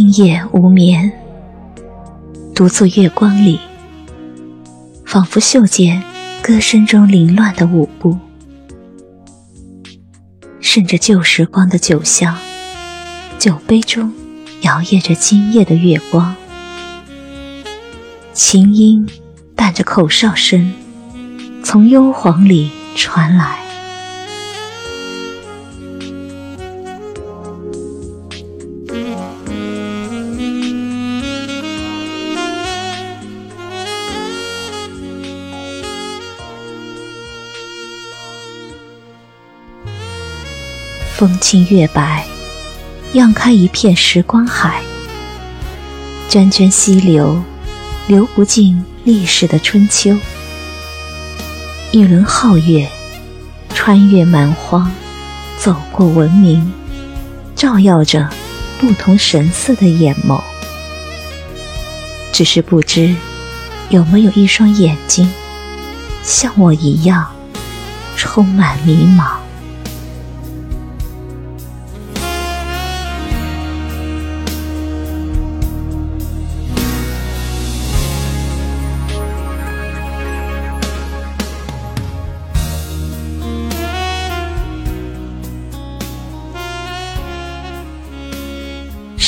今夜无眠，独坐月光里，仿佛嗅见歌声中凌乱的舞步，顺着旧时光的酒香，酒杯中摇曳着今夜的月光，琴音伴着口哨声，从幽篁里传来。风清月白，漾开一片时光海。涓涓溪流，流不尽历史的春秋。一轮皓月，穿越蛮荒，走过文明，照耀着不同神色的眼眸。只是不知，有没有一双眼睛，像我一样，充满迷茫。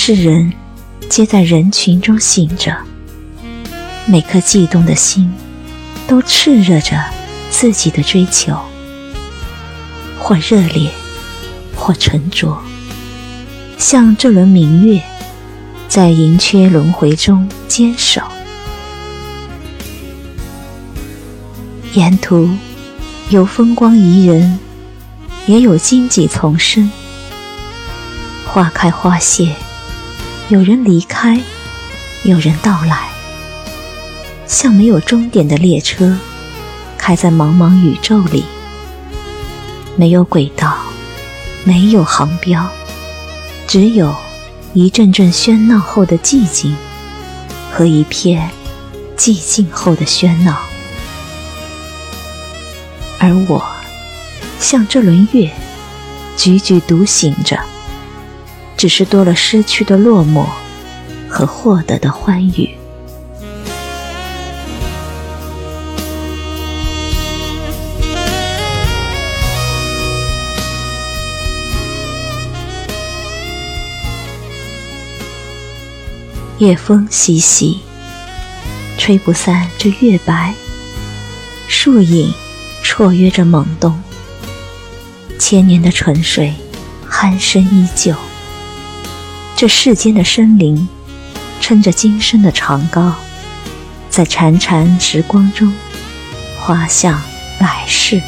世人皆在人群中醒着，每颗悸动的心都炽热着自己的追求，或热烈，或沉着，像这轮明月，在盈缺轮回中坚守。沿途有风光宜人，也有荆棘丛生，花开花谢。有人离开，有人到来，像没有终点的列车，开在茫茫宇宙里，没有轨道，没有航标，只有一阵阵喧闹后的寂静，和一片寂静后的喧闹。而我，像这轮月，踽踽独行着。只是多了失去的落寞和获得的欢愉。夜风习习，吹不散这月白；树影绰约着懵动，千年的沉睡，鼾声依旧。这世间的生灵，撑着今生的长篙，在潺潺时光中，划向来世。